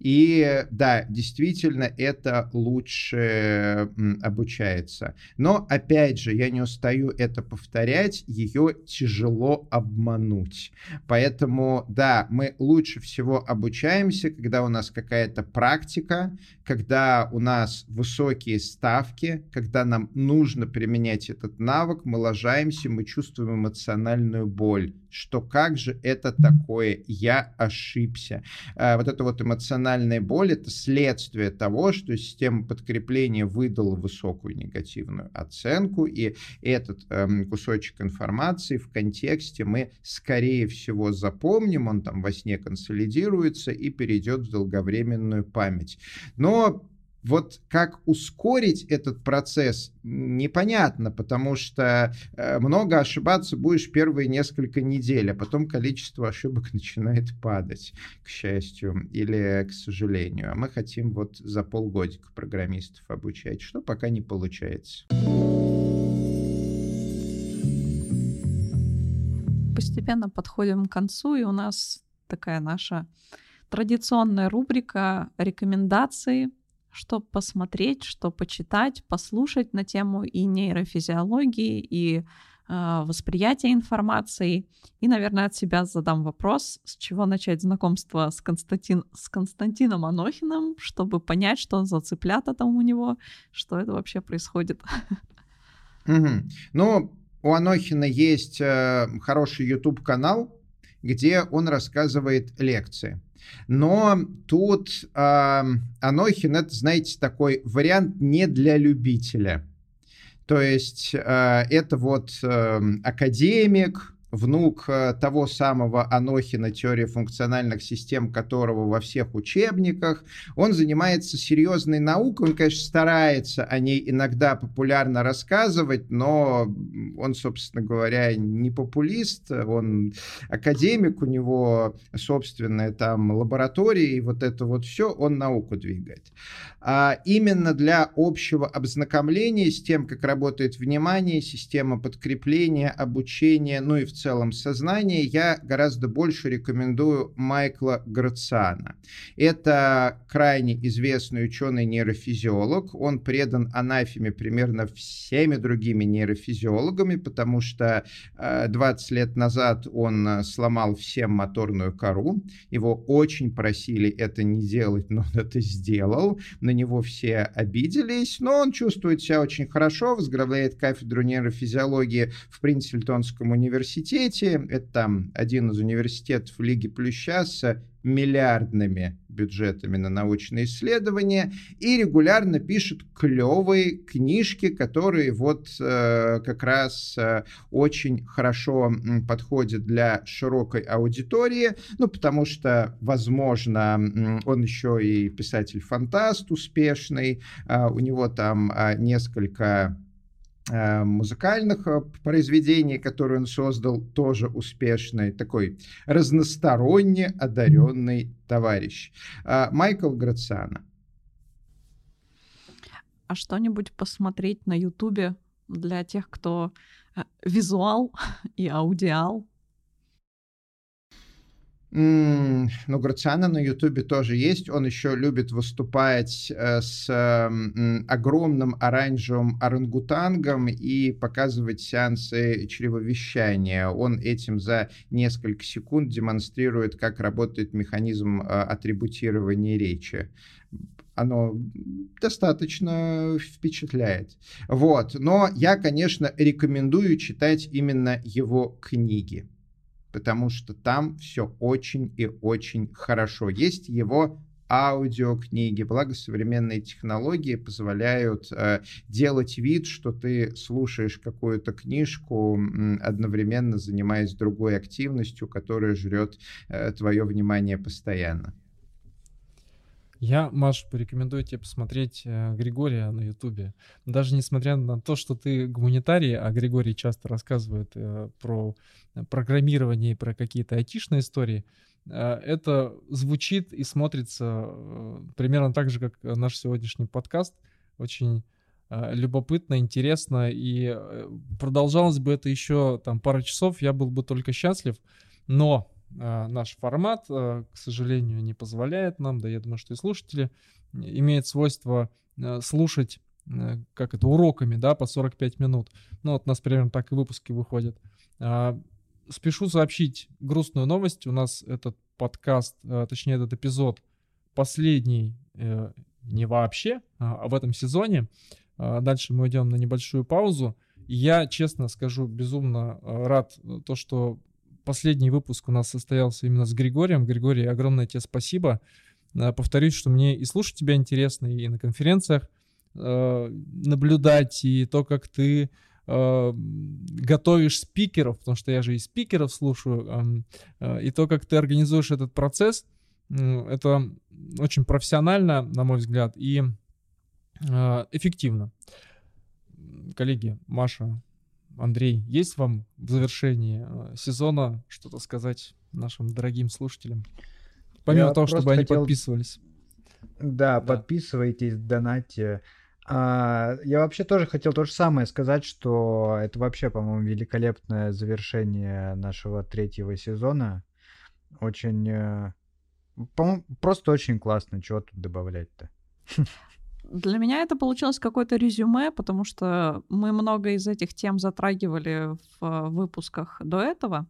И да, действительно, это лучше обучается. Но, опять же, я не устаю это повторять, ее тяжело обмануть. Поэтому, да, мы лучше всего обучаемся, когда у нас какая-то практика, когда у нас высокие ставки, когда нам нужно применять этот навык, мы ложаемся, мы чувствуем эмоциональную боль, что как же это такое, я ошибся. А, вот это вот эмоциональное эмоциональная боль — это следствие того, что система подкрепления выдала высокую негативную оценку, и этот эм, кусочек информации в контексте мы, скорее всего, запомним, он там во сне консолидируется и перейдет в долговременную память. Но вот как ускорить этот процесс, непонятно, потому что э, много ошибаться будешь первые несколько недель, а потом количество ошибок начинает падать, к счастью или к сожалению. А мы хотим вот за полгодика программистов обучать, что пока не получается. Постепенно подходим к концу, и у нас такая наша традиционная рубрика рекомендации – что посмотреть, что почитать, послушать на тему и нейрофизиологии, и э, восприятия информации. И, наверное, от себя задам вопрос, с чего начать знакомство с, Константин, с Константином Анохиным, чтобы понять, что за цыплята там у него, что это вообще происходит. Ну, у Анохина есть э, хороший YouTube-канал, где он рассказывает лекции. Но тут э, Анохин, это, знаете, такой вариант не для любителя. То есть э, это вот э, академик, внук э, того самого Анохина, теория функциональных систем которого во всех учебниках. Он занимается серьезной наукой, он, конечно, старается о ней иногда популярно рассказывать, но он, собственно говоря, не популист, он академик, у него собственная там лаборатория, и вот это вот все, он науку двигает. А именно для общего обзнакомления с тем, как работает внимание, система подкрепления, обучения, ну и в целом сознание, я гораздо больше рекомендую Майкла Грациана. Это крайне известный ученый-нейрофизиолог. Он предан анафеме примерно всеми другими нейрофизиологами, потому что 20 э, лет назад он э, сломал всем моторную кору. Его очень просили это не делать, но он это сделал. На него все обиделись, но он чувствует себя очень хорошо, возглавляет кафедру нейрофизиологии в Принцельтонском университете университете. Это один из университетов Лиги Плюща с миллиардными бюджетами на научные исследования и регулярно пишет клевые книжки, которые вот э, как раз э, очень хорошо подходят для широкой аудитории, ну потому что, возможно, он еще и писатель-фантаст успешный, э, у него там э, несколько музыкальных э, произведений, которые он создал, тоже успешный, такой разносторонне одаренный товарищ. А, Майкл Грациано. А что-нибудь посмотреть на Ютубе для тех, кто э, визуал и аудиал? Ну, Грациана на Ютубе тоже есть. Он еще любит выступать э, с огромным оранжевым орангутангом и показывать сеансы чревовещания. Он этим за несколько секунд демонстрирует, как работает механизм э, атрибутирования речи оно достаточно впечатляет. Вот. Но я, конечно, рекомендую читать именно его книги потому что там все очень и очень хорошо. Есть его аудиокниги, благо современные технологии позволяют э, делать вид, что ты слушаешь какую-то книжку, одновременно занимаясь другой активностью, которая жрет э, твое внимание постоянно. Я, Маш, порекомендую тебе посмотреть э, Григория на Ютубе. Даже несмотря на то, что ты гуманитарий, а Григорий часто рассказывает э, про программирование и про какие-то айтишные истории, э, это звучит и смотрится э, примерно так же, как наш сегодняшний подкаст. Очень э, любопытно, интересно, и э, продолжалось бы это еще там пару часов, я был бы только счастлив, но наш формат, а, к сожалению, не позволяет нам, да я думаю, что и слушатели, имеют свойство а, слушать как это, уроками, да, по 45 минут. Ну, вот у нас примерно так и выпуски выходят. Спешу сообщить грустную новость. У нас этот подкаст, точнее, этот эпизод последний э, не вообще, а в этом сезоне. Дальше мы идем на небольшую паузу. Я, честно скажу, безумно рад то, что последний выпуск у нас состоялся именно с Григорием. Григорий, огромное тебе спасибо. Э, повторюсь, что мне и слушать тебя интересно, и на конференциях э, наблюдать, и то, как ты э, готовишь спикеров, потому что я же и спикеров слушаю, э, и то, как ты организуешь этот процесс, это очень профессионально, на мой взгляд, и эффективно. Коллеги, Маша, Андрей, есть вам в завершении э, сезона что-то сказать нашим дорогим слушателям? Помимо Я того, чтобы просто они хотел- подписывались. Да, Да. подписывайтесь, донатьте. А, я вообще тоже хотел то же самое сказать, что это вообще, по-моему, великолепное завершение нашего третьего сезона. Очень, э, по-моему, просто очень классно. Чего тут добавлять-то? Для меня это получилось какое-то резюме, потому что мы много из этих тем затрагивали в выпусках до этого.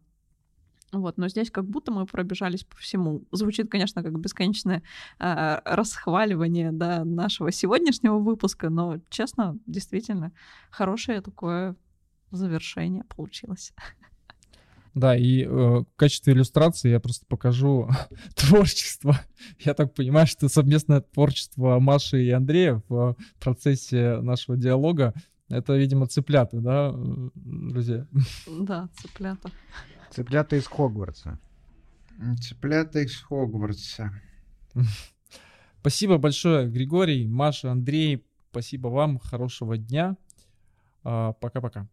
Вот, но здесь как будто мы пробежались по всему. Звучит, конечно, как бесконечное э, расхваливание да, нашего сегодняшнего выпуска, но, честно, действительно, хорошее такое завершение получилось. Да, и э, в качестве иллюстрации я просто покажу творчество. Я так понимаю, что совместное творчество Маши и Андрея в процессе нашего диалога это, видимо, цыплята, да, друзья? Да, цыплята. Цыплята из Хогвартса. Цыплята из Хогвартса. Спасибо большое, Григорий, Маша, Андрей. Спасибо вам. Хорошего дня. А, Пока-пока.